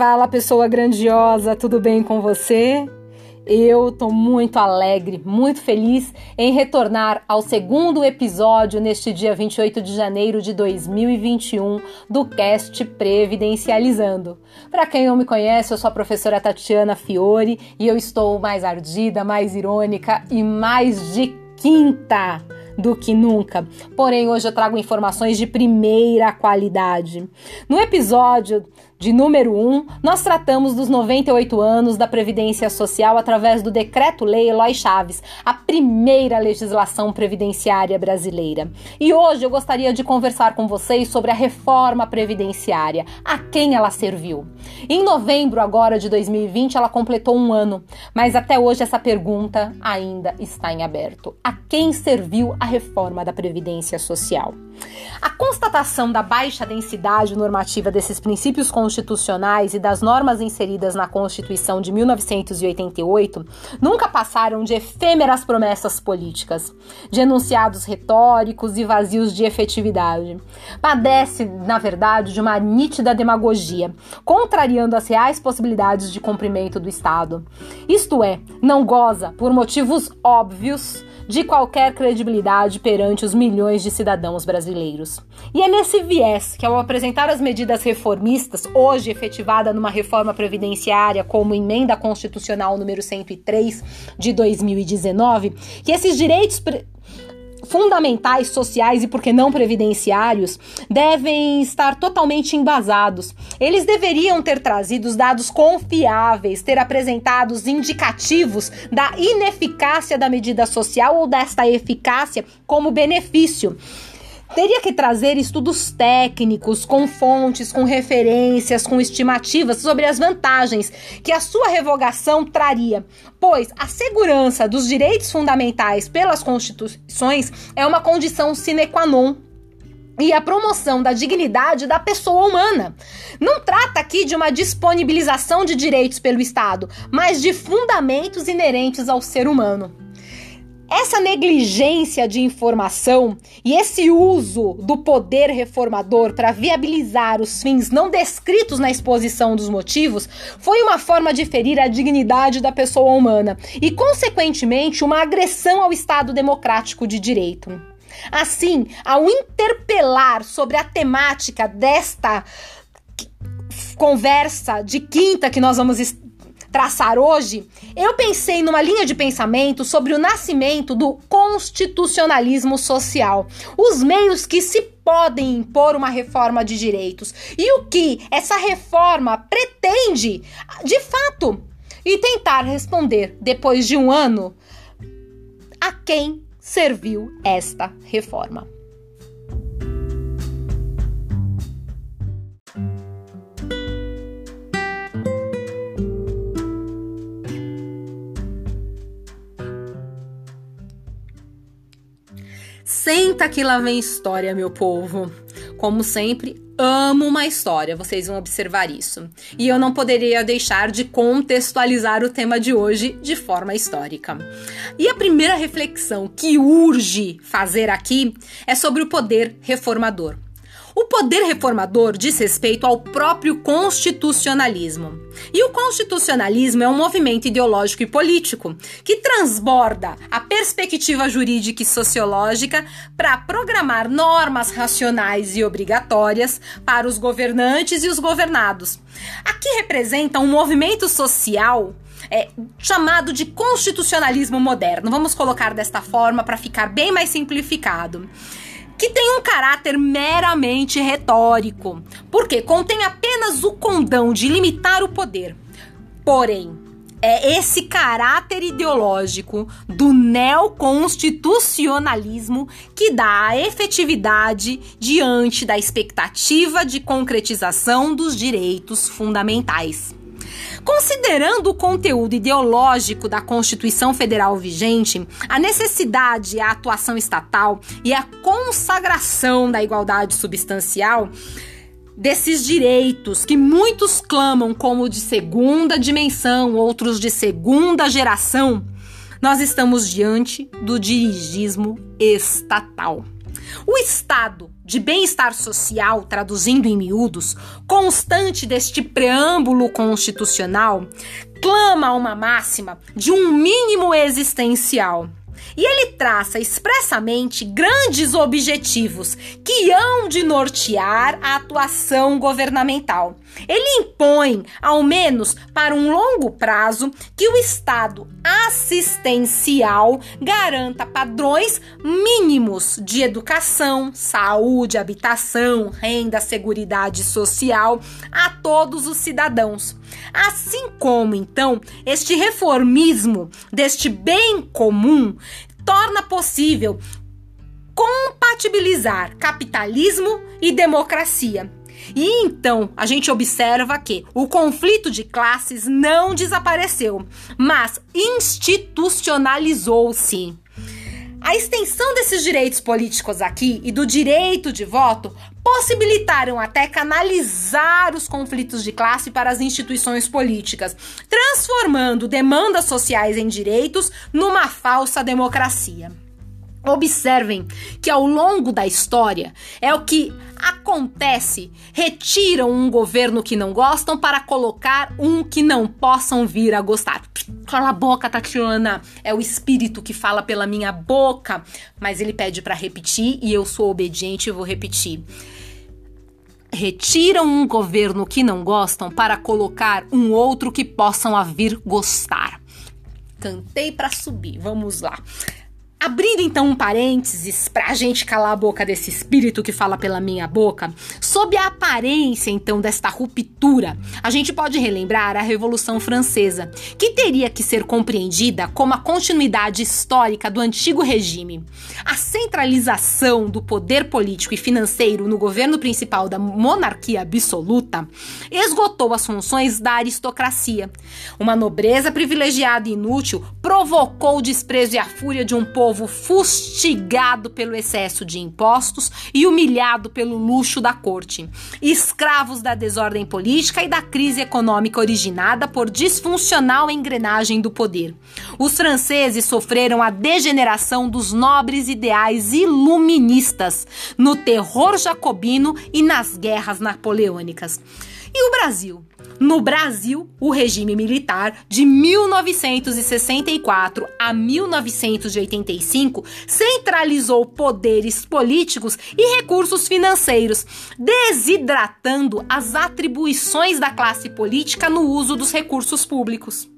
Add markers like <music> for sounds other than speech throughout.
Fala, pessoa grandiosa, tudo bem com você? Eu tô muito alegre, muito feliz em retornar ao segundo episódio neste dia 28 de janeiro de 2021 do Cast Previdencializando. Para quem não me conhece, eu sou a professora Tatiana Fiore e eu estou mais ardida, mais irônica e mais de quinta do que nunca. Porém, hoje eu trago informações de primeira qualidade. No episódio de número 1, nós tratamos dos 98 anos da Previdência Social através do Decreto-Lei Eloy Chaves, a primeira legislação previdenciária brasileira. E hoje eu gostaria de conversar com vocês sobre a reforma previdenciária, a quem ela serviu. Em novembro agora de 2020, ela completou um ano, mas até hoje essa pergunta ainda está em aberto. A quem serviu a reforma da Previdência Social? A constatação da baixa densidade normativa desses princípios e das normas inseridas na Constituição de 1988 nunca passaram de efêmeras promessas políticas, de enunciados retóricos e vazios de efetividade. Padece, na verdade, de uma nítida demagogia, contrariando as reais possibilidades de cumprimento do Estado. Isto é, não goza, por motivos óbvios, de qualquer credibilidade perante os milhões de cidadãos brasileiros. E é nesse viés que, ao apresentar as medidas reformistas, hoje efetivada numa reforma previdenciária como emenda constitucional número 103 de 2019, que esses direitos fundamentais sociais e, por que não previdenciários, devem estar totalmente embasados. Eles deveriam ter trazido dados confiáveis, ter apresentado indicativos da ineficácia da medida social ou desta eficácia como benefício teria que trazer estudos técnicos, com fontes, com referências, com estimativas sobre as vantagens que a sua revogação traria, pois a segurança dos direitos fundamentais pelas constituições é uma condição sine qua non e a promoção da dignidade da pessoa humana. Não trata aqui de uma disponibilização de direitos pelo Estado, mas de fundamentos inerentes ao ser humano. Essa negligência de informação e esse uso do poder reformador para viabilizar os fins não descritos na exposição dos motivos foi uma forma de ferir a dignidade da pessoa humana e, consequentemente, uma agressão ao Estado democrático de direito. Assim, ao interpelar sobre a temática desta conversa de quinta que nós vamos traçar hoje, eu pensei numa linha de pensamento sobre o nascimento do constitucionalismo social, os meios que se podem impor uma reforma de direitos e o que essa reforma pretende, de fato, e tentar responder depois de um ano a quem serviu esta reforma. Senta que lá vem história, meu povo. Como sempre, amo uma história, vocês vão observar isso. E eu não poderia deixar de contextualizar o tema de hoje de forma histórica. E a primeira reflexão que urge fazer aqui é sobre o poder reformador. O poder reformador diz respeito ao próprio constitucionalismo. E o constitucionalismo é um movimento ideológico e político que transborda a perspectiva jurídica e sociológica para programar normas racionais e obrigatórias para os governantes e os governados. Aqui representa um movimento social é, chamado de constitucionalismo moderno. Vamos colocar desta forma para ficar bem mais simplificado que tem um caráter meramente retórico, porque contém apenas o condão de limitar o poder. Porém, é esse caráter ideológico do neoconstitucionalismo que dá a efetividade diante da expectativa de concretização dos direitos fundamentais. Considerando o conteúdo ideológico da Constituição Federal vigente, a necessidade a atuação estatal e a consagração da igualdade substancial, desses direitos que muitos clamam como de segunda dimensão, outros de segunda geração, nós estamos diante do dirigismo estatal. O estado de bem-estar social, traduzindo em miúdos, constante deste preâmbulo constitucional, clama uma máxima de um mínimo existencial e ele traça expressamente grandes objetivos que hão de nortear a atuação governamental. Ele impõe, ao menos para um longo prazo, que o Estado assistencial garanta padrões mínimos de educação, saúde, habitação, renda, seguridade social a todos os cidadãos. Assim como, então, este reformismo deste bem comum torna possível compatibilizar capitalismo e democracia. E então a gente observa que o conflito de classes não desapareceu, mas institucionalizou-se. A extensão desses direitos políticos aqui e do direito de voto possibilitaram até canalizar os conflitos de classe para as instituições políticas, transformando demandas sociais em direitos numa falsa democracia. Observem que ao longo da história é o que acontece: retiram um governo que não gostam para colocar um que não possam vir a gostar. Cala a boca, Tatiana. É o espírito que fala pela minha boca, mas ele pede para repetir e eu sou obediente e vou repetir. Retiram um governo que não gostam para colocar um outro que possam a vir gostar. Cantei para subir. Vamos lá. Abrindo então um parênteses para a gente calar a boca desse espírito que fala pela minha boca, sob a aparência então desta ruptura, a gente pode relembrar a Revolução Francesa, que teria que ser compreendida como a continuidade histórica do antigo regime. A centralização do poder político e financeiro no governo principal da monarquia absoluta esgotou as funções da aristocracia. Uma nobreza privilegiada e inútil provocou o desprezo e a fúria de um povo povo fustigado pelo excesso de impostos e humilhado pelo luxo da corte, escravos da desordem política e da crise econômica originada por disfuncional engrenagem do poder. Os franceses sofreram a degeneração dos nobres ideais iluministas no terror jacobino e nas guerras napoleônicas. E o Brasil? No Brasil, o regime militar de 1964 a 1985 centralizou poderes políticos e recursos financeiros, desidratando as atribuições da classe política no uso dos recursos públicos.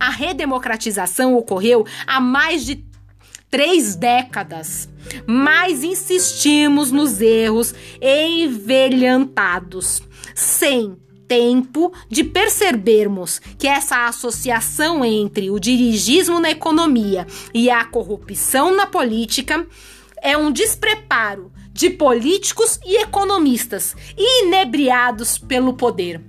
A redemocratização ocorreu há mais de três décadas, mas insistimos nos erros envelhantados sem tempo de percebermos que essa associação entre o dirigismo na economia e a corrupção na política é um despreparo de políticos e economistas inebriados pelo poder.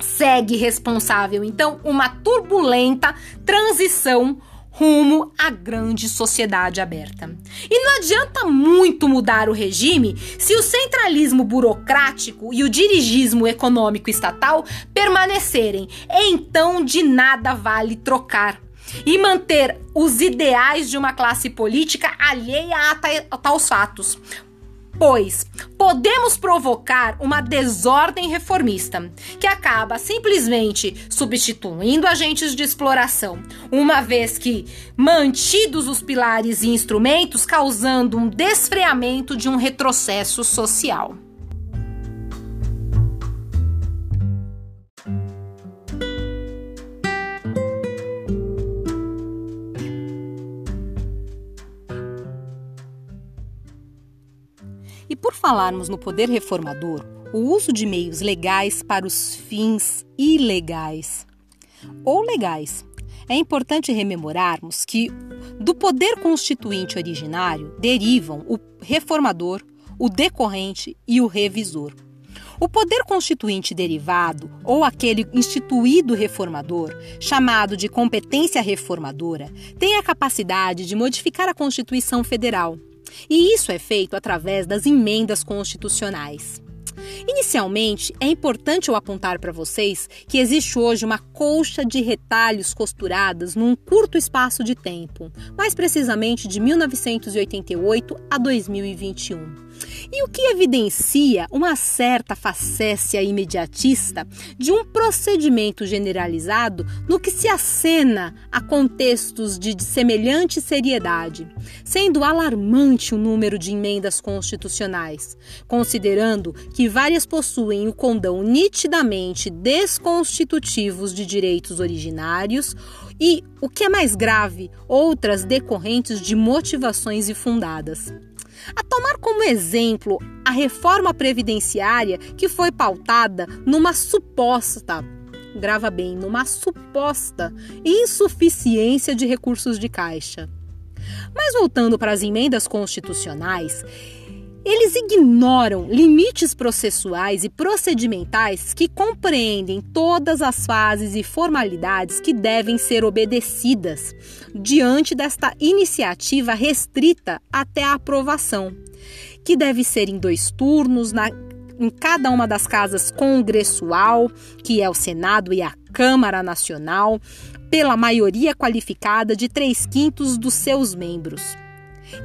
Segue responsável, então, uma turbulenta transição rumo à grande sociedade aberta. E não adianta muito mudar o regime se o centralismo burocrático e o dirigismo econômico estatal permanecerem. Então, de nada vale trocar e manter os ideais de uma classe política alheia a, tais fatos pois podemos provocar uma desordem reformista que acaba simplesmente substituindo agentes de exploração, uma vez que mantidos os pilares e instrumentos, causando um desfreamento de um retrocesso social. Por falarmos no poder reformador, o uso de meios legais para os fins ilegais ou legais. É importante rememorarmos que do poder constituinte originário derivam o reformador, o decorrente e o revisor. O poder constituinte derivado, ou aquele instituído reformador, chamado de competência reformadora, tem a capacidade de modificar a Constituição Federal, e isso é feito através das emendas constitucionais. Inicialmente, é importante eu apontar para vocês que existe hoje uma colcha de retalhos costuradas num curto espaço de tempo, mais precisamente de 1988 a 2021 e o que evidencia uma certa facécia imediatista de um procedimento generalizado no que se acena a contextos de semelhante seriedade, sendo alarmante o número de emendas constitucionais, considerando que várias possuem o condão nitidamente desconstitutivos de direitos originários e, o que é mais grave, outras decorrentes de motivações infundadas. A tomar como exemplo a reforma previdenciária que foi pautada numa suposta, grava bem, numa suposta insuficiência de recursos de caixa. Mas voltando para as emendas constitucionais, eles ignoram limites processuais e procedimentais que compreendem todas as fases e formalidades que devem ser obedecidas diante desta iniciativa restrita até a aprovação, que deve ser em dois turnos na, em cada uma das casas congressual, que é o Senado e a Câmara Nacional, pela maioria qualificada de três quintos dos seus membros.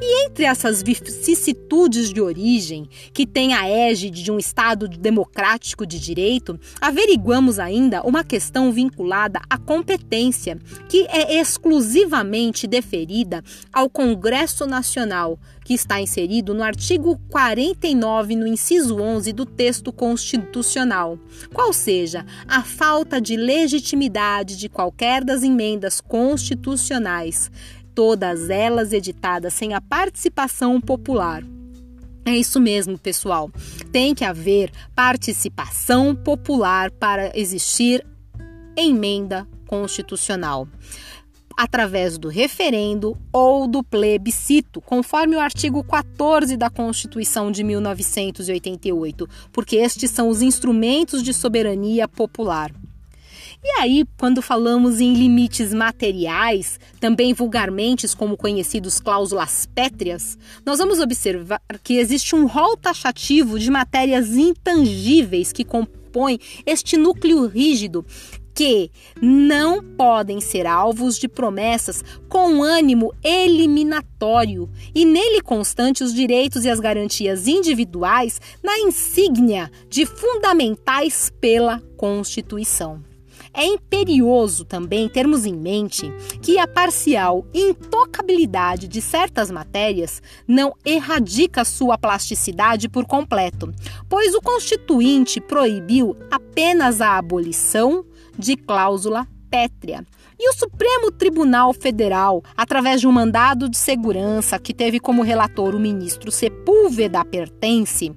E entre essas vicissitudes de origem, que tem a égide de um Estado democrático de direito, averiguamos ainda uma questão vinculada à competência, que é exclusivamente deferida ao Congresso Nacional, que está inserido no artigo 49, no inciso 11 do texto constitucional, qual seja a falta de legitimidade de qualquer das emendas constitucionais todas elas editadas sem a participação popular. É isso mesmo, pessoal. Tem que haver participação popular para existir emenda constitucional através do referendo ou do plebiscito, conforme o artigo 14 da Constituição de 1988, porque estes são os instrumentos de soberania popular. E aí, quando falamos em limites materiais, também vulgarmente como conhecidos cláusulas pétreas, nós vamos observar que existe um rol taxativo de matérias intangíveis que compõem este núcleo rígido que não podem ser alvos de promessas com ânimo eliminatório e nele constante os direitos e as garantias individuais na insígnia de fundamentais pela Constituição. É imperioso também termos em mente que a parcial intocabilidade de certas matérias não erradica sua plasticidade por completo, pois o Constituinte proibiu apenas a abolição de cláusula pétrea. E o Supremo Tribunal Federal, através de um mandado de segurança que teve como relator o ministro Sepúlveda Pertence,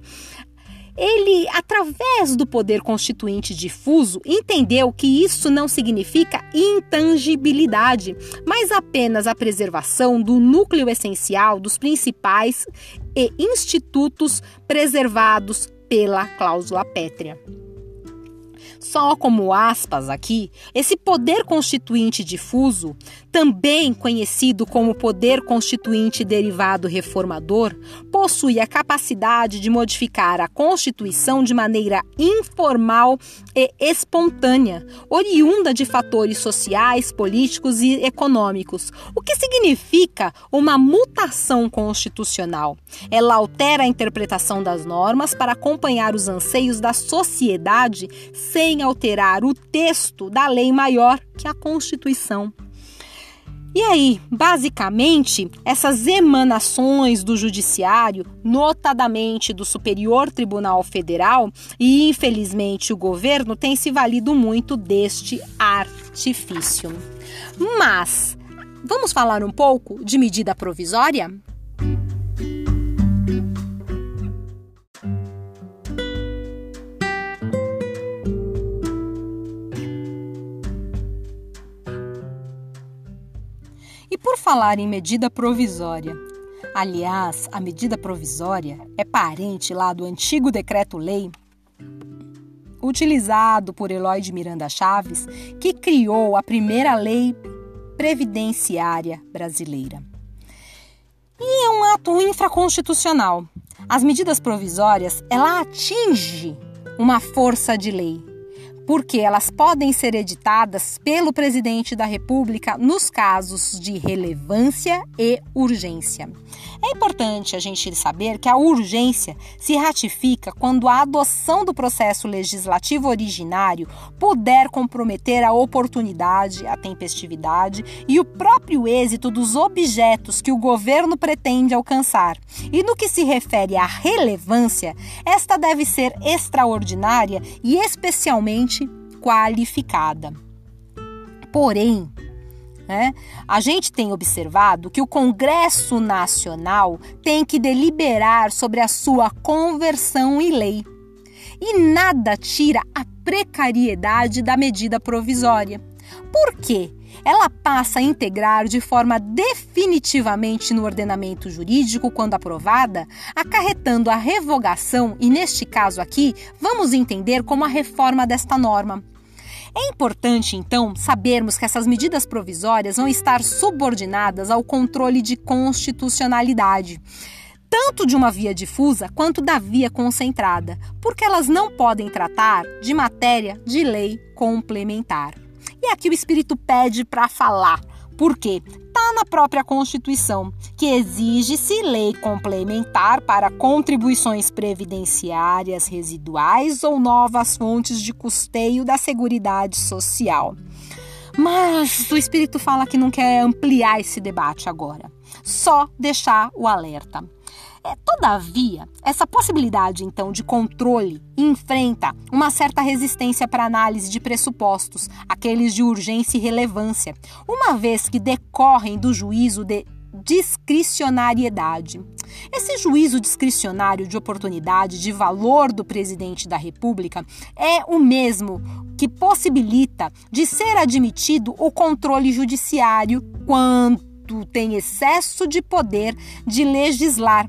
ele, através do poder constituinte difuso, entendeu que isso não significa intangibilidade, mas apenas a preservação do núcleo essencial dos principais e institutos preservados pela cláusula pétrea. Só como aspas aqui, esse poder constituinte difuso, também conhecido como poder constituinte derivado reformador, possui a capacidade de modificar a Constituição de maneira informal e espontânea, oriunda de fatores sociais, políticos e econômicos, o que significa uma mutação constitucional. Ela altera a interpretação das normas para acompanhar os anseios da sociedade sem sem alterar o texto da lei maior que a Constituição. E aí, basicamente, essas emanações do Judiciário, notadamente do Superior Tribunal Federal, e infelizmente o governo tem se valido muito deste artifício. Mas, vamos falar um pouco de medida provisória? Por falar em medida provisória, aliás, a medida provisória é parente lá do antigo decreto-lei utilizado por Eloy de Miranda Chaves, que criou a primeira lei previdenciária brasileira. E é um ato infraconstitucional. As medidas provisórias, ela atinge uma força de lei porque elas podem ser editadas pelo presidente da República nos casos de relevância e urgência. É importante a gente saber que a urgência se ratifica quando a adoção do processo legislativo originário puder comprometer a oportunidade, a tempestividade e o próprio êxito dos objetos que o governo pretende alcançar. E no que se refere à relevância, esta deve ser extraordinária e especialmente qualificada. Porém, né, a gente tem observado que o Congresso Nacional tem que deliberar sobre a sua conversão em lei. E nada tira a precariedade da medida provisória. Por quê? Ela passa a integrar de forma definitivamente no ordenamento jurídico quando aprovada, acarretando a revogação e, neste caso aqui, vamos entender como a reforma desta norma. É importante, então, sabermos que essas medidas provisórias vão estar subordinadas ao controle de constitucionalidade tanto de uma via difusa quanto da via concentrada, porque elas não podem tratar de matéria de lei complementar. E aqui o Espírito pede para falar, porque está na própria Constituição, que exige-se lei complementar para contribuições previdenciárias residuais ou novas fontes de custeio da Seguridade Social. Mas o Espírito fala que não quer ampliar esse debate agora, só deixar o alerta. É, todavia, essa possibilidade então de controle enfrenta uma certa resistência para análise de pressupostos, aqueles de urgência e relevância, uma vez que decorrem do juízo de discricionariedade. Esse juízo discricionário de oportunidade de valor do presidente da República é o mesmo que possibilita de ser admitido o controle judiciário quando tem excesso de poder de legislar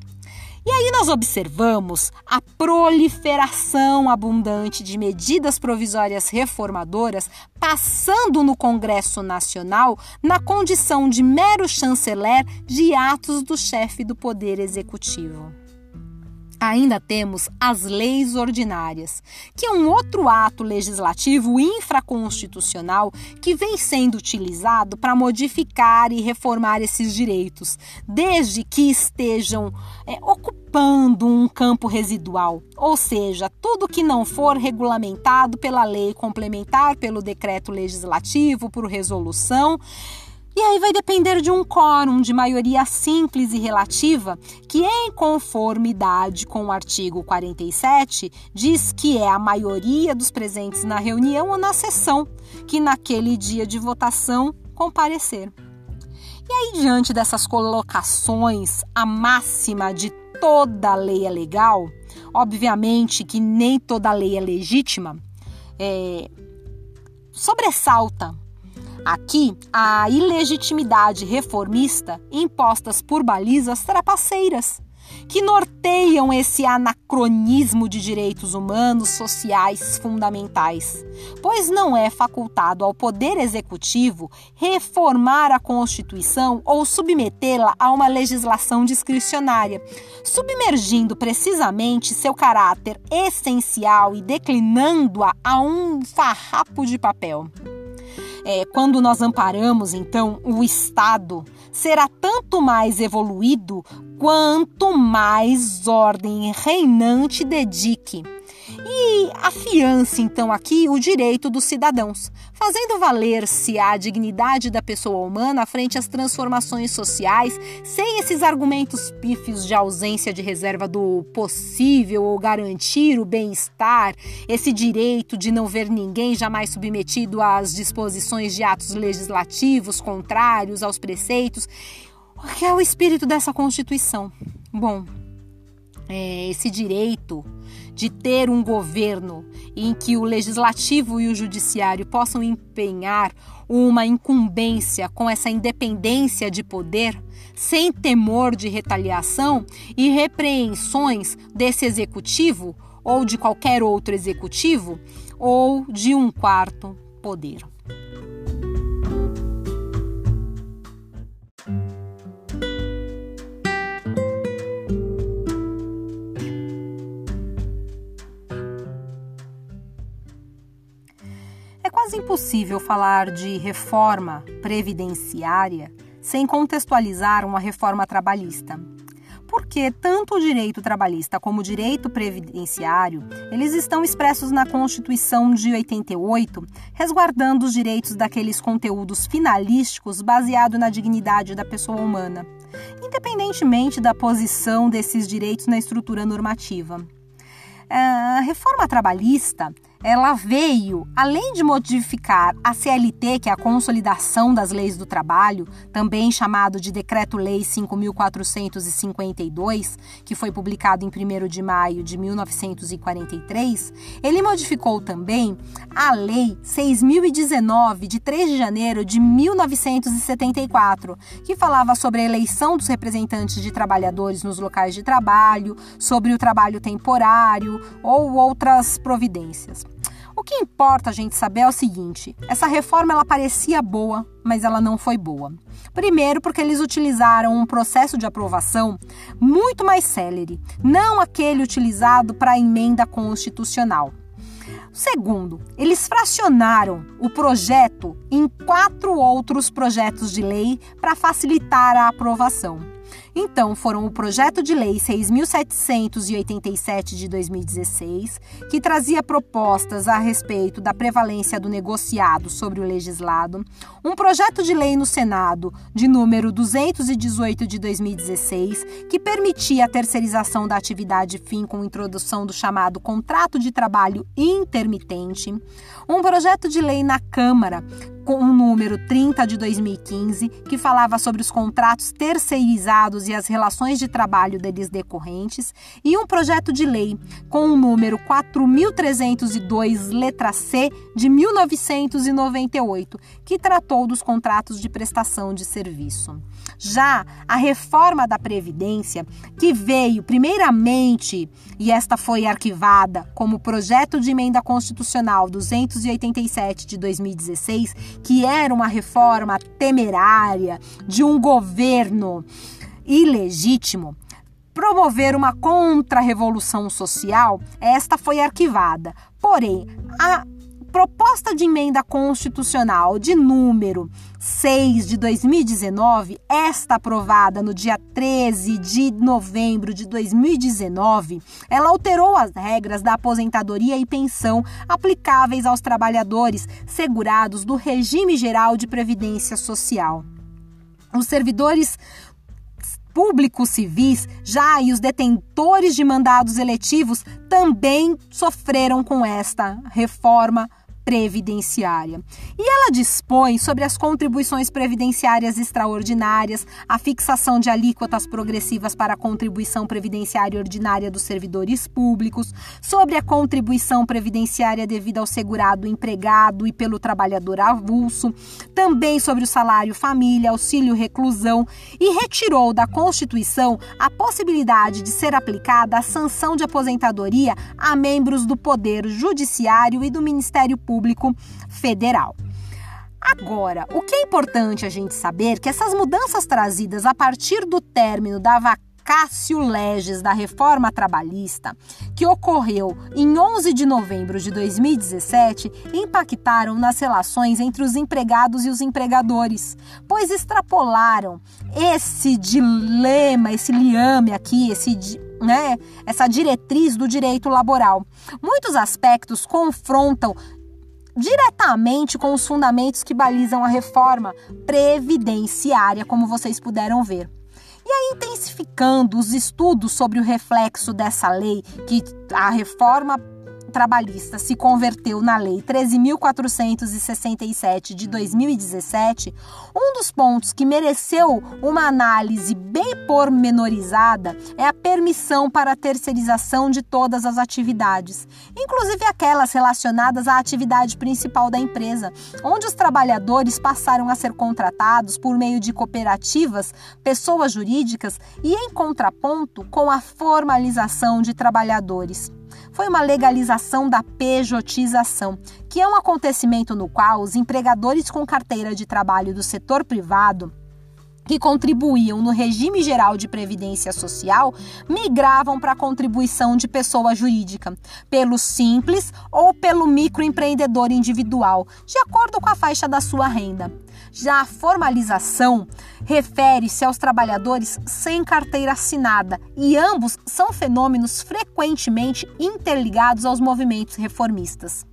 e aí nós observamos a proliferação abundante de medidas provisórias reformadoras passando no Congresso Nacional na condição de mero chanceler de atos do chefe do Poder Executivo ainda temos as leis ordinárias, que é um outro ato legislativo infraconstitucional que vem sendo utilizado para modificar e reformar esses direitos, desde que estejam é, ocupando um campo residual, ou seja, tudo que não for regulamentado pela lei complementar, pelo decreto legislativo, por resolução e aí vai depender de um quórum de maioria simples e relativa, que, em conformidade com o artigo 47, diz que é a maioria dos presentes na reunião ou na sessão que, naquele dia de votação, comparecer. E aí, diante dessas colocações, a máxima de toda lei é legal, obviamente que nem toda lei é legítima, é, sobressalta Aqui, a ilegitimidade reformista impostas por balizas trapaceiras, que norteiam esse anacronismo de direitos humanos sociais fundamentais, pois não é facultado ao Poder Executivo reformar a Constituição ou submetê-la a uma legislação discricionária, submergindo precisamente seu caráter essencial e declinando-a a um farrapo de papel é, quando nós amparamos, então, o Estado, será tanto mais evoluído quanto mais ordem reinante dedique e afiance então aqui o direito dos cidadãos, fazendo valer-se a dignidade da pessoa humana frente às transformações sociais, sem esses argumentos pífios de ausência de reserva do possível ou garantir o bem-estar, esse direito de não ver ninguém jamais submetido às disposições de atos legislativos contrários aos preceitos, que é o espírito dessa Constituição. Bom, é, esse direito de ter um governo em que o legislativo e o judiciário possam empenhar uma incumbência com essa independência de poder, sem temor de retaliação e repreensões desse executivo ou de qualquer outro executivo ou de um quarto poder. Impossível falar de reforma previdenciária sem contextualizar uma reforma trabalhista. Porque tanto o direito trabalhista como o direito previdenciário, eles estão expressos na Constituição de 88, resguardando os direitos daqueles conteúdos finalísticos baseado na dignidade da pessoa humana, independentemente da posição desses direitos na estrutura normativa. A reforma trabalhista ela veio, além de modificar a CLT, que é a Consolidação das Leis do Trabalho, também chamado de Decreto-Lei 5.452, que foi publicado em 1 de maio de 1943, ele modificou também a Lei 6.019, de 3 de janeiro de 1974, que falava sobre a eleição dos representantes de trabalhadores nos locais de trabalho, sobre o trabalho temporário ou outras providências. Que importa a gente saber é o seguinte: essa reforma ela parecia boa, mas ela não foi boa. Primeiro, porque eles utilizaram um processo de aprovação muito mais célere, não aquele utilizado para a emenda constitucional. Segundo, eles fracionaram o projeto em quatro outros projetos de lei para facilitar a aprovação. Então, foram o projeto de lei 6.787 de 2016, que trazia propostas a respeito da prevalência do negociado sobre o legislado, um projeto de lei no Senado de número 218 de 2016, que permitia a terceirização da atividade fim com introdução do chamado contrato de trabalho intermitente, um projeto de lei na Câmara com o número 30 de 2015, que falava sobre os contratos terceirizados e as relações de trabalho deles decorrentes, e um projeto de lei com o número 4302, letra C, de 1998, que tratou dos contratos de prestação de serviço. Já a reforma da Previdência, que veio primeiramente, e esta foi arquivada como projeto de emenda constitucional 287 de 2016, que era uma reforma temerária de um governo ilegítimo, promover uma contra-revolução social, esta foi arquivada. Porém, a proposta de emenda constitucional de número 6 de 2019, esta aprovada no dia 13 de novembro de 2019, ela alterou as regras da aposentadoria e pensão aplicáveis aos trabalhadores segurados do regime geral de previdência social. Os servidores públicos civis, já e os detentores de mandados eletivos também sofreram com esta reforma previdenciária. E ela dispõe sobre as contribuições previdenciárias extraordinárias, a fixação de alíquotas progressivas para a contribuição previdenciária ordinária dos servidores públicos, sobre a contribuição previdenciária devida ao segurado empregado e pelo trabalhador avulso, também sobre o salário família, auxílio reclusão e retirou da Constituição a possibilidade de ser aplicada a sanção de aposentadoria a membros do Poder Judiciário e do Ministério Público Público Federal. Agora, o que é importante a gente saber é que essas mudanças trazidas a partir do término da vacácio legis da reforma trabalhista, que ocorreu em 11 de novembro de 2017, impactaram nas relações entre os empregados e os empregadores, pois extrapolaram esse dilema, esse liame aqui, esse né, essa diretriz do direito laboral. Muitos aspectos confrontam diretamente com os fundamentos que balizam a reforma previdenciária, como vocês puderam ver. E aí, intensificando os estudos sobre o reflexo dessa lei, que a reforma trabalhista se converteu na Lei 13.467 de 2017, um dos pontos que mereceu uma análise bem pormenorizada é a permissão para a terceirização de todas as atividades, inclusive aquelas relacionadas à atividade principal da empresa, onde os trabalhadores passaram a ser contratados por meio de cooperativas, pessoas jurídicas e em contraponto com a formalização de trabalhadores foi uma legalização da pejotização, que é um acontecimento no qual os empregadores com carteira de trabalho do setor privado que contribuíam no regime geral de previdência social migravam para a contribuição de pessoa jurídica, pelo simples ou pelo microempreendedor individual, de acordo com a faixa da sua renda. Já a formalização refere-se aos trabalhadores sem carteira assinada e ambos são fenômenos frequentemente interligados aos movimentos reformistas.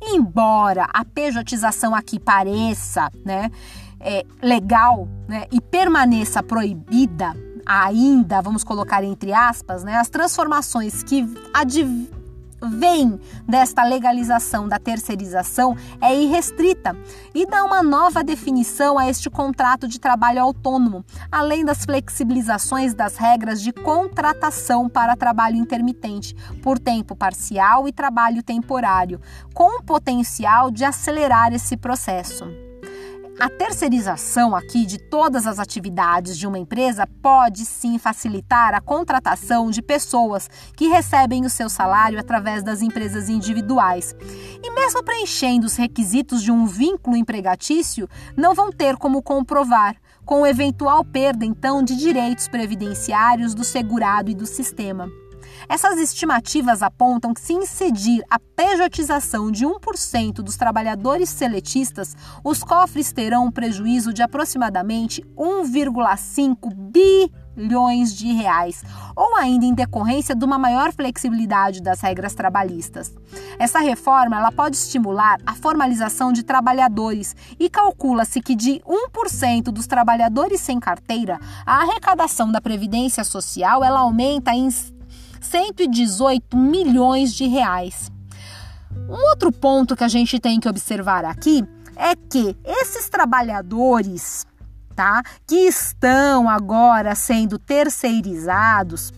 Embora a pejotização aqui pareça, né, é, legal né, e permaneça proibida ainda, vamos colocar entre aspas, né, as transformações que advêm desta legalização da terceirização é irrestrita e dá uma nova definição a este contrato de trabalho autônomo, além das flexibilizações das regras de contratação para trabalho intermitente, por tempo parcial e trabalho temporário, com o potencial de acelerar esse processo. A terceirização aqui de todas as atividades de uma empresa pode sim facilitar a contratação de pessoas que recebem o seu salário através das empresas individuais. E mesmo preenchendo os requisitos de um vínculo empregatício, não vão ter como comprovar, com eventual perda então de direitos previdenciários do segurado e do sistema. Essas estimativas apontam que, se incidir a pejotização de 1% dos trabalhadores seletistas, os cofres terão um prejuízo de aproximadamente 1,5 bilhões de reais, ou ainda em decorrência de uma maior flexibilidade das regras trabalhistas. Essa reforma ela pode estimular a formalização de trabalhadores e calcula-se que de 1% dos trabalhadores sem carteira, a arrecadação da previdência social ela aumenta em 118 milhões de reais. Um outro ponto que a gente tem que observar aqui é que esses trabalhadores, tá, que estão agora sendo terceirizados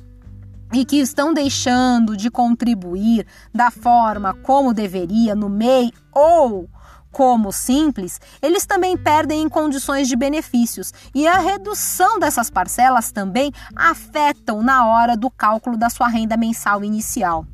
e que estão deixando de contribuir da forma como deveria no MEI ou como simples, eles também perdem em condições de benefícios e a redução dessas parcelas também afetam na hora do cálculo da sua renda mensal inicial.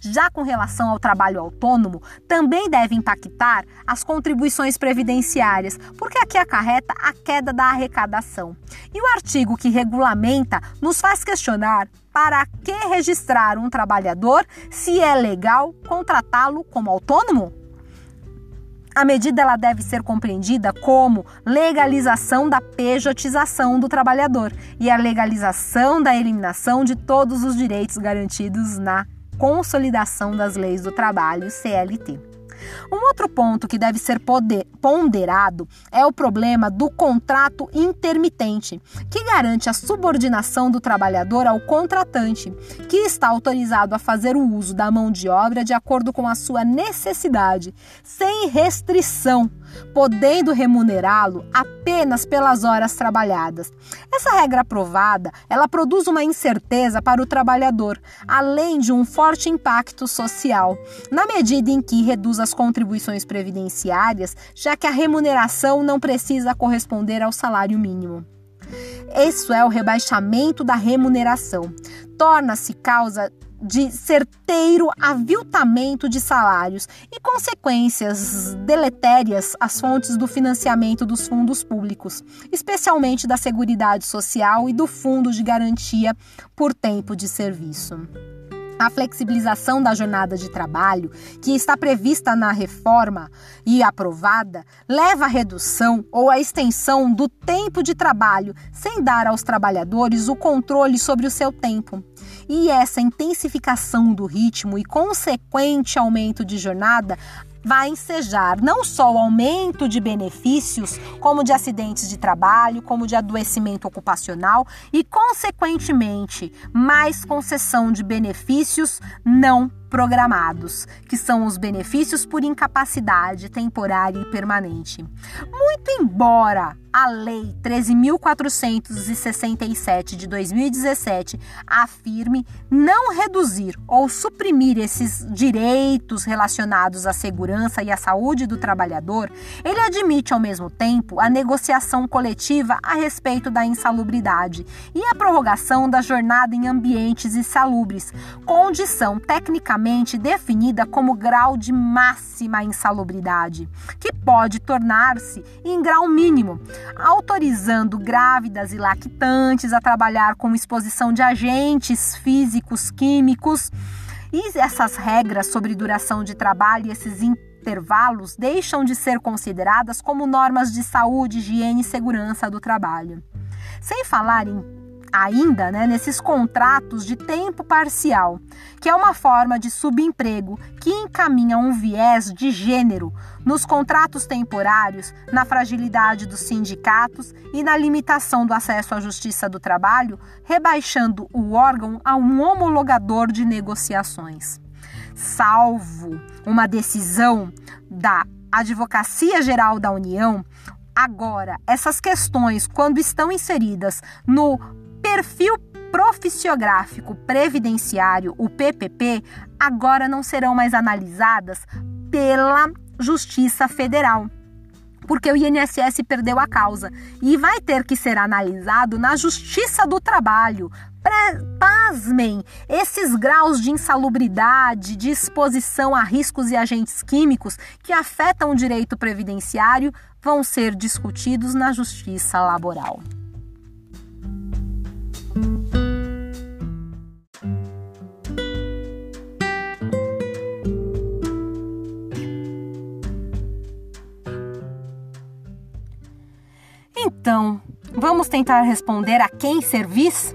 Já com relação ao trabalho autônomo, também deve impactar as contribuições previdenciárias, porque aqui acarreta a queda da arrecadação. E o artigo que regulamenta nos faz questionar para que registrar um trabalhador se é legal contratá-lo como autônomo? A medida ela deve ser compreendida como legalização da pejotização do trabalhador e a legalização da eliminação de todos os direitos garantidos na Consolidação das Leis do Trabalho, CLT. Um outro ponto que deve ser ponderado é o problema do contrato intermitente, que garante a subordinação do trabalhador ao contratante, que está autorizado a fazer o uso da mão de obra de acordo com a sua necessidade, sem restrição podendo remunerá-lo apenas pelas horas trabalhadas. Essa regra aprovada, ela produz uma incerteza para o trabalhador, além de um forte impacto social, na medida em que reduz as contribuições previdenciárias, já que a remuneração não precisa corresponder ao salário mínimo. Isso é o rebaixamento da remuneração. Torna-se causa de certeiro aviltamento de salários e consequências deletérias às fontes do financiamento dos fundos públicos, especialmente da Seguridade Social e do Fundo de Garantia por Tempo de Serviço. A flexibilização da jornada de trabalho, que está prevista na reforma e aprovada, leva à redução ou à extensão do tempo de trabalho, sem dar aos trabalhadores o controle sobre o seu tempo. E essa intensificação do ritmo e consequente aumento de jornada vai ensejar não só o aumento de benefícios, como de acidentes de trabalho, como de adoecimento ocupacional e, consequentemente, mais concessão de benefícios não programados, que são os benefícios por incapacidade temporária e permanente. Muito embora a Lei 13.467 de 2017 afirme não reduzir ou suprimir esses direitos relacionados à segurança e à saúde do trabalhador, ele admite ao mesmo tempo a negociação coletiva a respeito da insalubridade e a prorrogação da jornada em ambientes insalubres, condição tecnicamente definida como grau de máxima insalubridade, que pode tornar-se em grau mínimo, autorizando grávidas e lactantes a trabalhar com exposição de agentes físicos, químicos. E essas regras sobre duração de trabalho e esses intervalos deixam de ser consideradas como normas de saúde, higiene e segurança do trabalho. Sem falar em ainda né, nesses contratos de tempo parcial, que é uma forma de subemprego que encaminha um viés de gênero nos contratos temporários, na fragilidade dos sindicatos e na limitação do acesso à justiça do trabalho, rebaixando o órgão a um homologador de negociações. Salvo uma decisão da Advocacia Geral da União, Agora, essas questões, quando estão inseridas no perfil profissiográfico previdenciário, o PPP, agora não serão mais analisadas pela Justiça Federal. Porque o INSS perdeu a causa e vai ter que ser analisado na Justiça do Trabalho. Pasmem, esses graus de insalubridade, de exposição a riscos e agentes químicos que afetam o direito previdenciário vão ser discutidos na Justiça Laboral. Então, vamos tentar responder a quem servis?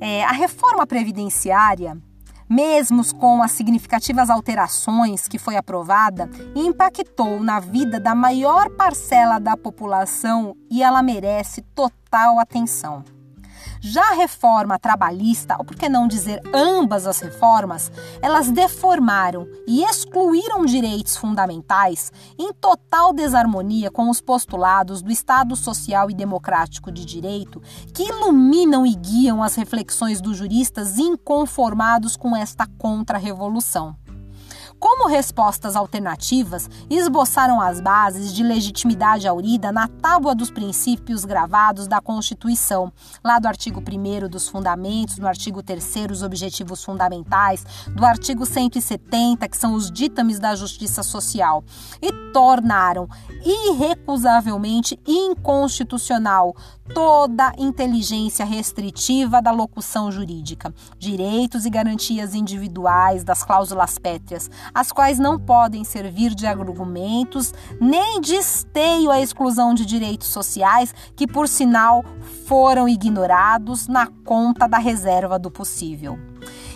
É, a reforma previdenciária, mesmo com as significativas alterações que foi aprovada, impactou na vida da maior parcela da população e ela merece total atenção. Já a reforma trabalhista, ou por que não dizer ambas as reformas, elas deformaram e excluíram direitos fundamentais em total desarmonia com os postulados do Estado Social e Democrático de Direito, que iluminam e guiam as reflexões dos juristas inconformados com esta contra-revolução. Como respostas alternativas, esboçaram as bases de legitimidade aurida na tábua dos princípios gravados da Constituição, lá do artigo 1 dos Fundamentos, no artigo 3 os Objetivos Fundamentais, do artigo 170, que são os ditames da Justiça Social, e tornaram irrecusavelmente inconstitucional toda inteligência restritiva da locução jurídica, direitos e garantias individuais das cláusulas pétreas, as quais não podem servir de argumentos nem de esteio à exclusão de direitos sociais que, por sinal, foram ignorados na conta da reserva do possível.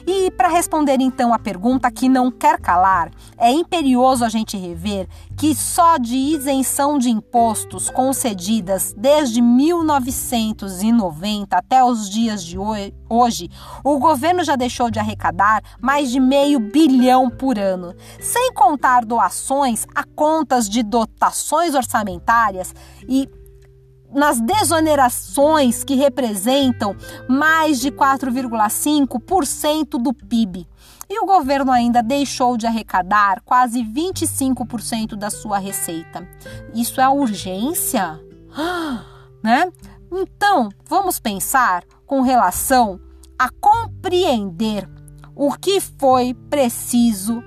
E para responder então a pergunta que não quer calar, é imperioso a gente rever que só de isenção de impostos concedidas desde 1990 até os dias de hoje, o governo já deixou de arrecadar mais de meio bilhão por ano, sem contar doações a contas de dotações orçamentárias e nas desonerações que representam mais de 4,5% do PIB. E o governo ainda deixou de arrecadar quase 25% da sua receita. Isso é urgência? <gasps> Né? Então, vamos pensar com relação a compreender o que foi preciso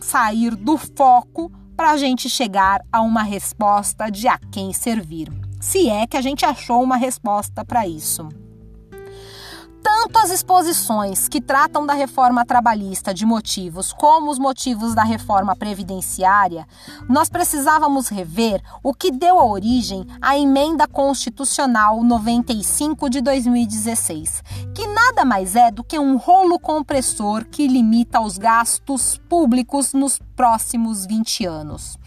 sair do foco para a gente chegar a uma resposta de a quem servir se é que a gente achou uma resposta para isso. Tanto as exposições que tratam da reforma trabalhista de motivos, como os motivos da reforma previdenciária, nós precisávamos rever o que deu a origem à emenda constitucional 95 de 2016, que nada mais é do que um rolo compressor que limita os gastos públicos nos próximos 20 anos.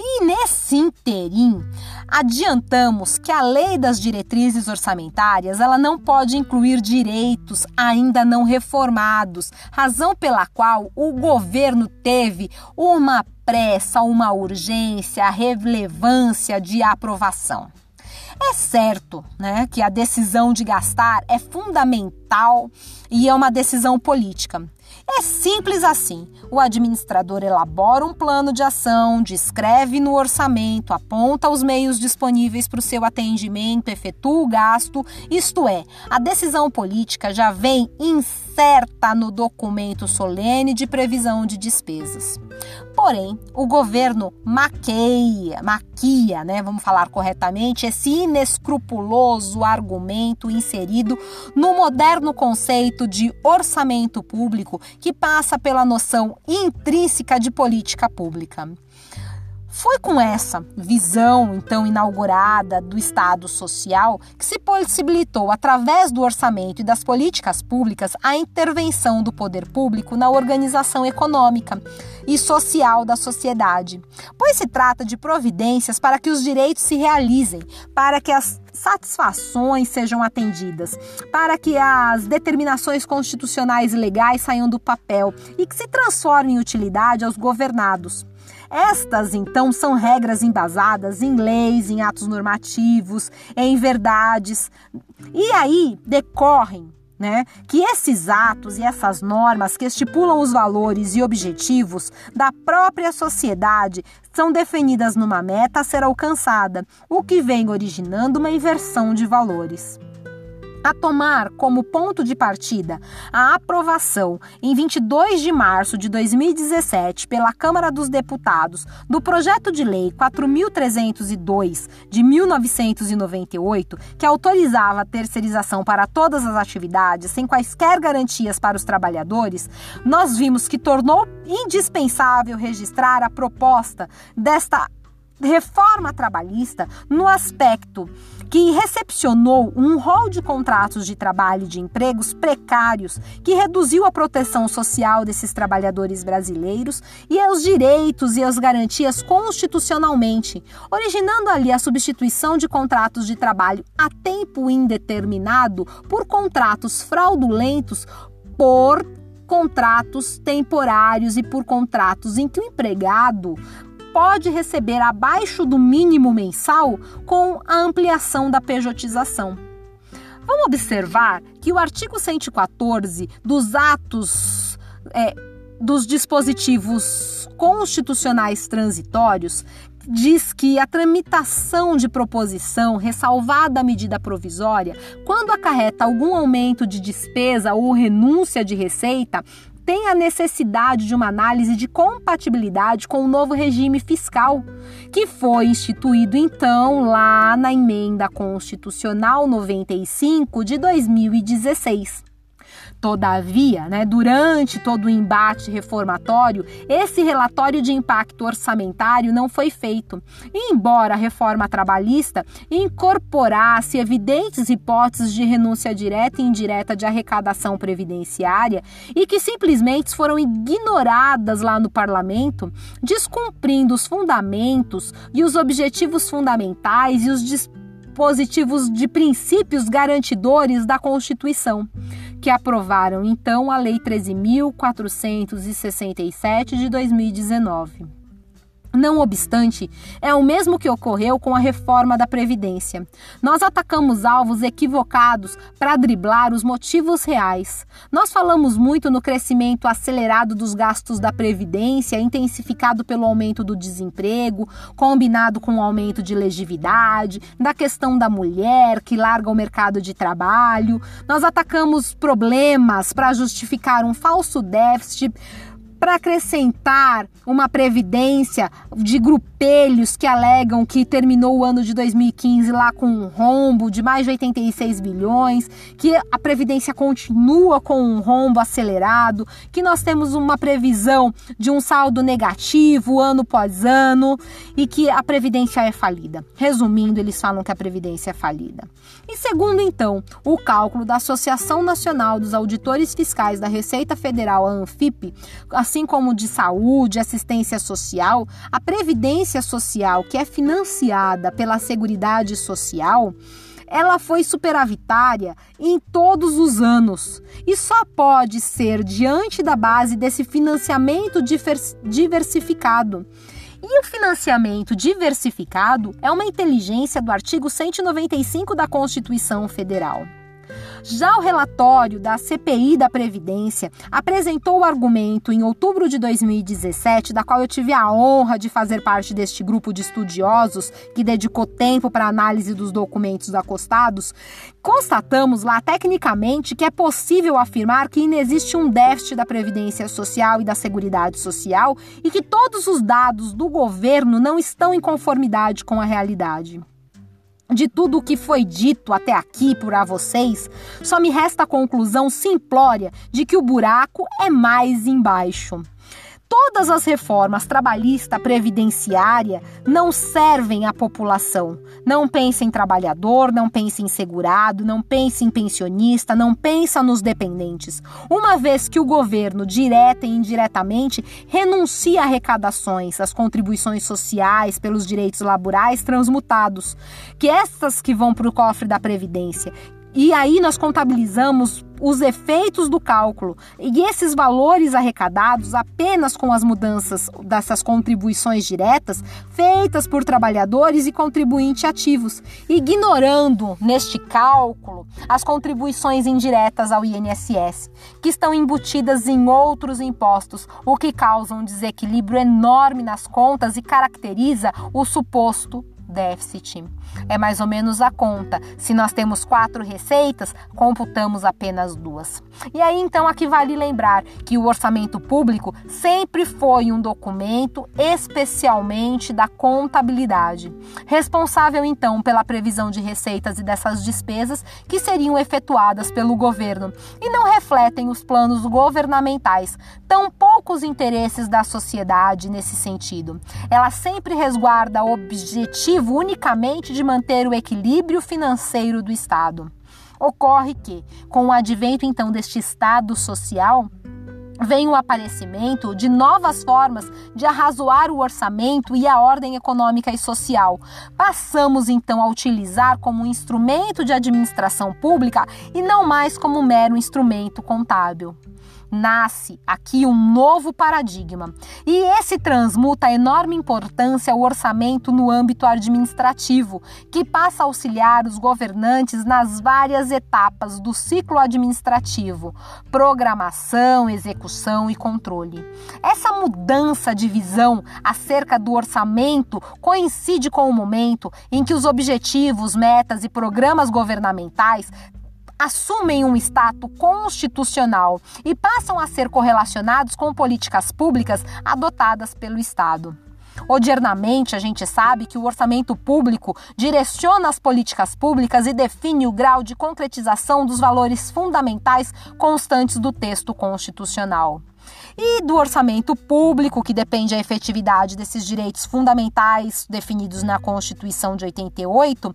E nesse interim, adiantamos que a lei das diretrizes orçamentárias ela não pode incluir direitos ainda não reformados, razão pela qual o governo teve uma pressa, uma urgência, relevância de aprovação. É certo né, que a decisão de gastar é fundamental e é uma decisão política. É simples assim. O administrador elabora um plano de ação, descreve no orçamento, aponta os meios disponíveis para o seu atendimento, efetua o gasto, isto é, a decisão política já vem incerta no documento solene de previsão de despesas. Porém, o governo maqueia, maquia, né, vamos falar corretamente, esse inescrupuloso argumento inserido no moderno conceito de orçamento público que passa pela noção intrínseca de política pública. Foi com essa visão, então, inaugurada do Estado social que se possibilitou, através do orçamento e das políticas públicas, a intervenção do poder público na organização econômica e social da sociedade. Pois se trata de providências para que os direitos se realizem, para que as satisfações sejam atendidas, para que as determinações constitucionais e legais saiam do papel e que se transformem em utilidade aos governados. Estas, então, são regras embasadas em leis, em atos normativos, em verdades. E aí decorrem né, que esses atos e essas normas que estipulam os valores e objetivos da própria sociedade são definidas numa meta a ser alcançada, o que vem originando uma inversão de valores a tomar como ponto de partida a aprovação em 22 de março de 2017 pela Câmara dos Deputados do projeto de lei 4302 de 1998, que autorizava a terceirização para todas as atividades sem quaisquer garantias para os trabalhadores, nós vimos que tornou indispensável registrar a proposta desta reforma trabalhista no aspecto que recepcionou um rol de contratos de trabalho e de empregos precários que reduziu a proteção social desses trabalhadores brasileiros e os direitos e as garantias constitucionalmente, originando ali a substituição de contratos de trabalho a tempo indeterminado por contratos fraudulentos por contratos temporários e por contratos em que o empregado pode receber abaixo do mínimo mensal com a ampliação da pejotização. Vamos observar que o artigo 114 dos atos é, dos dispositivos constitucionais transitórios diz que a tramitação de proposição, ressalvada a medida provisória, quando acarreta algum aumento de despesa ou renúncia de receita, tem a necessidade de uma análise de compatibilidade com o novo regime fiscal, que foi instituído então lá na emenda constitucional 95 de 2016. Todavia, né, durante todo o embate reformatório, esse relatório de impacto orçamentário não foi feito. Embora a reforma trabalhista incorporasse evidentes hipóteses de renúncia direta e indireta de arrecadação previdenciária e que simplesmente foram ignoradas lá no parlamento, descumprindo os fundamentos e os objetivos fundamentais e os dispositivos de princípios garantidores da Constituição que aprovaram então a Lei 13.467 de 2019. Não obstante, é o mesmo que ocorreu com a reforma da Previdência. Nós atacamos alvos equivocados para driblar os motivos reais. Nós falamos muito no crescimento acelerado dos gastos da Previdência, intensificado pelo aumento do desemprego, combinado com o aumento de legividade, da questão da mulher que larga o mercado de trabalho. Nós atacamos problemas para justificar um falso déficit para acrescentar uma previdência de grupelhos que alegam que terminou o ano de 2015 lá com um rombo de mais de 86 bilhões, que a previdência continua com um rombo acelerado, que nós temos uma previsão de um saldo negativo ano após ano e que a previdência é falida. Resumindo, eles falam que a previdência é falida. E segundo então, o cálculo da Associação Nacional dos Auditores Fiscais da Receita Federal, a ANFIP, assim como de saúde, assistência social, a previdência social, que é financiada pela Seguridade Social, ela foi superavitária em todos os anos e só pode ser diante da base desse financiamento diversificado. E o financiamento diversificado é uma inteligência do artigo 195 da Constituição Federal. Já o relatório da CPI da Previdência apresentou o argumento em outubro de 2017, da qual eu tive a honra de fazer parte deste grupo de estudiosos que dedicou tempo para análise dos documentos acostados. Constatamos lá tecnicamente que é possível afirmar que ainda existe um déficit da Previdência Social e da Seguridade Social e que todos os dados do governo não estão em conformidade com a realidade de tudo o que foi dito até aqui por a vocês, só me resta a conclusão simplória de que o buraco é mais embaixo. Todas as reformas trabalhista previdenciária não servem à população. Não pense em trabalhador, não pense em segurado, não pense em pensionista, não pensa nos dependentes. Uma vez que o governo, direta e indiretamente, renuncia a arrecadações, as contribuições sociais pelos direitos laborais transmutados, que estas que vão para o cofre da previdência, e aí nós contabilizamos os efeitos do cálculo. E esses valores arrecadados apenas com as mudanças dessas contribuições diretas feitas por trabalhadores e contribuintes ativos, ignorando neste cálculo as contribuições indiretas ao INSS, que estão embutidas em outros impostos, o que causa um desequilíbrio enorme nas contas e caracteriza o suposto déficit. É mais ou menos a conta. Se nós temos quatro receitas, computamos apenas duas. E aí então aqui vale lembrar que o orçamento público sempre foi um documento especialmente da contabilidade, responsável então pela previsão de receitas e dessas despesas que seriam efetuadas pelo governo e não refletem os planos governamentais, tão poucos interesses da sociedade nesse sentido. Ela sempre resguarda objetivos objetivo unicamente de manter o equilíbrio financeiro do Estado. Ocorre que, com o advento então deste Estado social, vem o aparecimento de novas formas de arrazoar o orçamento e a ordem econômica e social. Passamos então a utilizar como um instrumento de administração pública e não mais como um mero instrumento contábil nasce aqui um novo paradigma. E esse transmuta enorme importância ao orçamento no âmbito administrativo, que passa a auxiliar os governantes nas várias etapas do ciclo administrativo: programação, execução e controle. Essa mudança de visão acerca do orçamento coincide com o momento em que os objetivos, metas e programas governamentais assumem um status constitucional e passam a ser correlacionados com políticas públicas adotadas pelo Estado. Odiernamente, a gente sabe que o orçamento público direciona as políticas públicas e define o grau de concretização dos valores fundamentais constantes do texto constitucional e do orçamento público, que depende da efetividade desses direitos fundamentais definidos na Constituição de 88,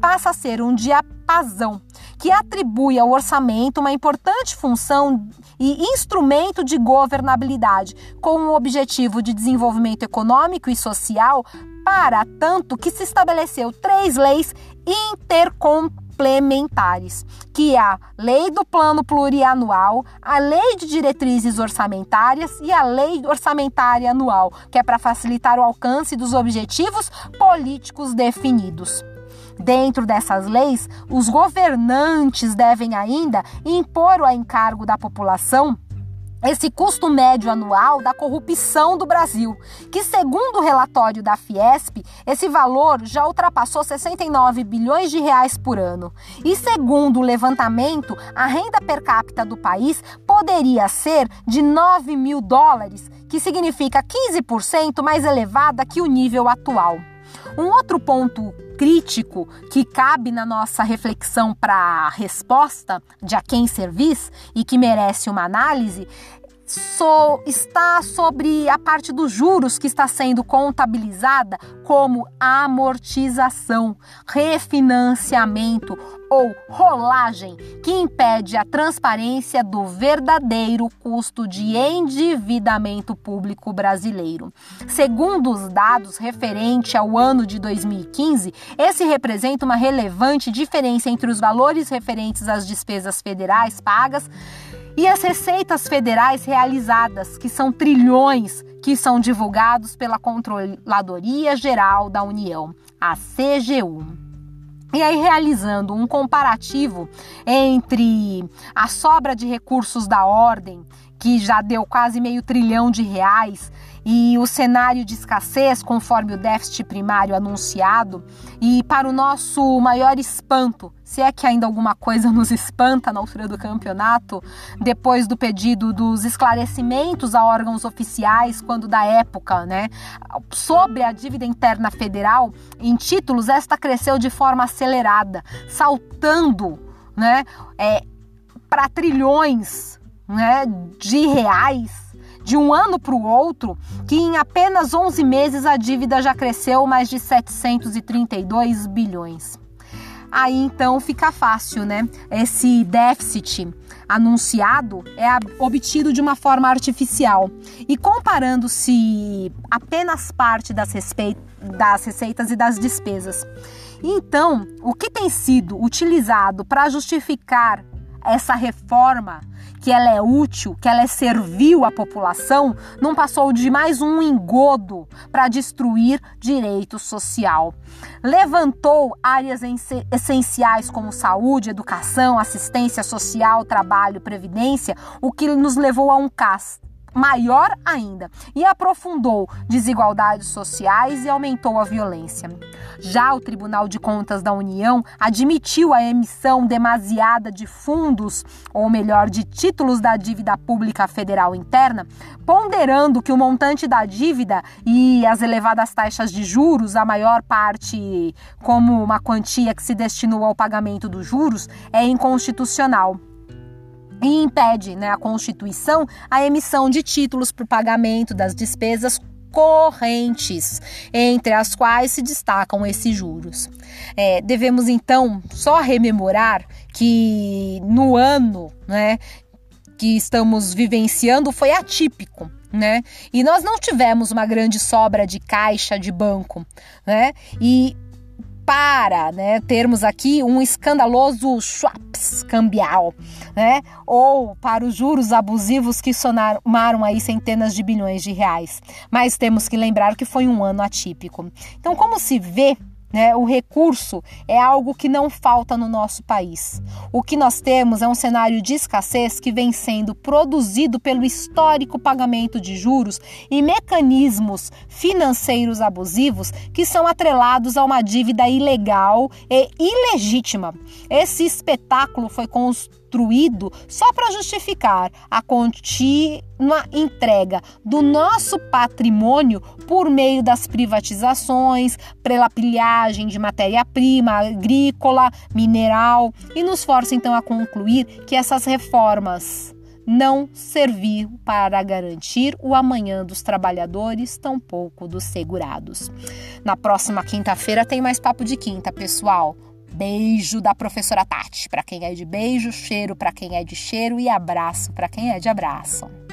passa a ser um diapasão que atribui ao orçamento uma importante função e instrumento de governabilidade, com o objetivo de desenvolvimento econômico e social, para tanto que se estabeleceu três leis intercomplementares complementares, que é a Lei do Plano Plurianual, a Lei de Diretrizes Orçamentárias e a Lei Orçamentária Anual, que é para facilitar o alcance dos objetivos políticos definidos. Dentro dessas leis, os governantes devem ainda impor o encargo da população esse custo médio anual da corrupção do Brasil, que segundo o relatório da Fiesp, esse valor já ultrapassou 69 bilhões de reais por ano. E segundo o levantamento, a renda per capita do país poderia ser de 9 mil dólares, que significa 15% mais elevada que o nível atual. Um outro ponto crítico que cabe na nossa reflexão para a resposta de a quem servis e que merece uma análise so, está sobre a parte dos juros que está sendo contabilizada como amortização, refinanciamento ou rolagem, que impede a transparência do verdadeiro custo de endividamento público brasileiro. Segundo os dados referentes ao ano de 2015, esse representa uma relevante diferença entre os valores referentes às despesas federais pagas e as receitas federais realizadas, que são trilhões, que são divulgados pela Controladoria Geral da União, a CGU. E aí, realizando um comparativo entre a sobra de recursos da ordem, que já deu quase meio trilhão de reais, e o cenário de escassez, conforme o déficit primário anunciado, e para o nosso maior espanto, se é que ainda alguma coisa nos espanta na altura do campeonato, depois do pedido dos esclarecimentos a órgãos oficiais, quando da época, né, sobre a dívida interna federal, em títulos, esta cresceu de forma acelerada, saltando, né, é, para trilhões, né, de reais de um ano para o outro, que em apenas 11 meses a dívida já cresceu mais de 732 bilhões. Aí então fica fácil, né? Esse déficit anunciado é obtido de uma forma artificial. E comparando-se apenas parte das, das receitas e das despesas. Então, o que tem sido utilizado para justificar essa reforma que ela é útil, que ela é à população, não passou de mais um engodo para destruir direito social. Levantou áreas essenciais como saúde, educação, assistência social, trabalho, previdência, o que nos levou a um caos maior ainda e aprofundou desigualdades sociais e aumentou a violência. Já o Tribunal de Contas da União admitiu a emissão demasiada de fundos, ou melhor, de títulos da dívida pública federal interna, ponderando que o montante da dívida e as elevadas taxas de juros, a maior parte como uma quantia que se destinou ao pagamento dos juros, é inconstitucional e impede né, a Constituição a emissão de títulos para o pagamento das despesas correntes, entre as quais se destacam esses juros. É, devemos então só rememorar que no ano né, que estamos vivenciando foi atípico. Né? E nós não tivemos uma grande sobra de caixa de banco, né? E para né, termos aqui um escandaloso swaps cambial, né? Ou para os juros abusivos que somaram aí centenas de bilhões de reais. Mas temos que lembrar que foi um ano atípico. Então, como se vê né? O recurso é algo que não falta no nosso país. O que nós temos é um cenário de escassez que vem sendo produzido pelo histórico pagamento de juros e mecanismos financeiros abusivos que são atrelados a uma dívida ilegal e ilegítima. Esse espetáculo foi construído construído só para justificar a contínua entrega do nosso patrimônio por meio das privatizações, pela pilhagem de matéria-prima agrícola, mineral, e nos força então a concluir que essas reformas não serviu para garantir o amanhã dos trabalhadores, tampouco dos segurados. Na próxima quinta-feira tem mais papo de quinta, pessoal. Beijo da professora Tati, para quem é de beijo, cheiro. Para quem é de cheiro e abraço. Para quem é de abraço.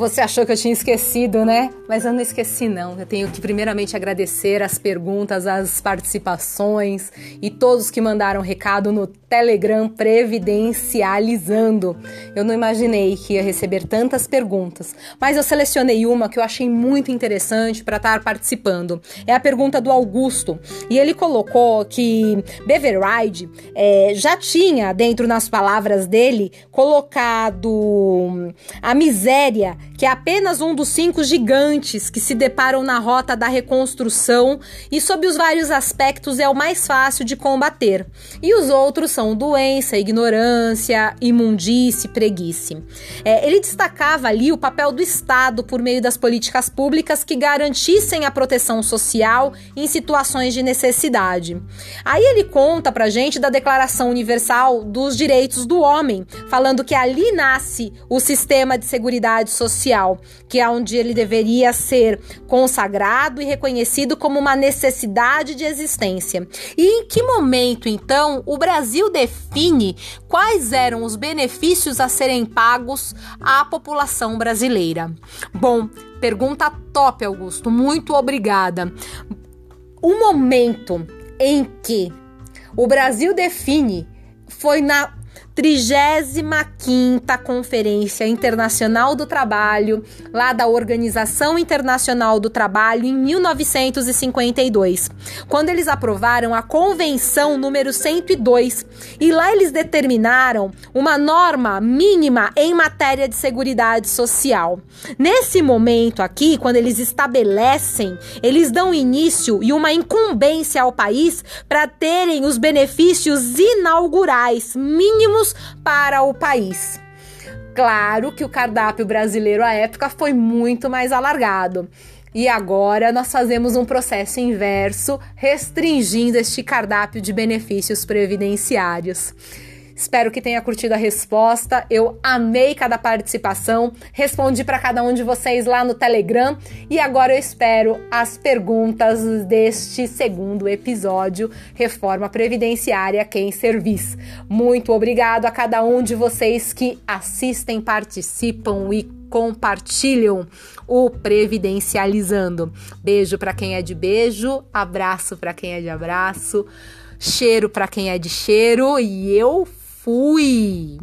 Você achou que eu tinha esquecido, né? Mas eu não esqueci, não. Eu tenho que primeiramente agradecer as perguntas, as participações e todos que mandaram recado no Telegram Previdencializando. Eu não imaginei que ia receber tantas perguntas, mas eu selecionei uma que eu achei muito interessante para estar participando. É a pergunta do Augusto e ele colocou que Beveride é, já tinha, dentro nas palavras dele, colocado a miséria que é apenas um dos cinco gigantes que se deparam na rota da reconstrução e, sob os vários aspectos, é o mais fácil de combater. E os outros são doença, ignorância, imundície, preguiça. É, ele destacava ali o papel do Estado por meio das políticas públicas que garantissem a proteção social em situações de necessidade. Aí ele conta pra gente da Declaração Universal dos Direitos do Homem, falando que ali nasce o sistema de seguridade social social, que é onde ele deveria ser consagrado e reconhecido como uma necessidade de existência. E em que momento, então, o Brasil define quais eram os benefícios a serem pagos à população brasileira? Bom, pergunta top, Augusto. Muito obrigada. O momento em que o Brasil define foi na 35ª Conferência Internacional do Trabalho, lá da Organização Internacional do Trabalho em 1952, quando eles aprovaram a Convenção número 102, e lá eles determinaram uma norma mínima em matéria de seguridade social. Nesse momento aqui, quando eles estabelecem, eles dão início e uma incumbência ao país para terem os benefícios inaugurais mínimos para o país. Claro que o cardápio brasileiro à época foi muito mais alargado. E agora nós fazemos um processo inverso, restringindo este cardápio de benefícios previdenciários. Espero que tenha curtido a resposta. Eu amei cada participação, respondi para cada um de vocês lá no Telegram e agora eu espero as perguntas deste segundo episódio Reforma Previdenciária quem serviço. Muito obrigado a cada um de vocês que assistem, participam e compartilham o Previdencializando. Beijo para quem é de beijo, abraço para quem é de abraço, cheiro para quem é de cheiro e eu fui!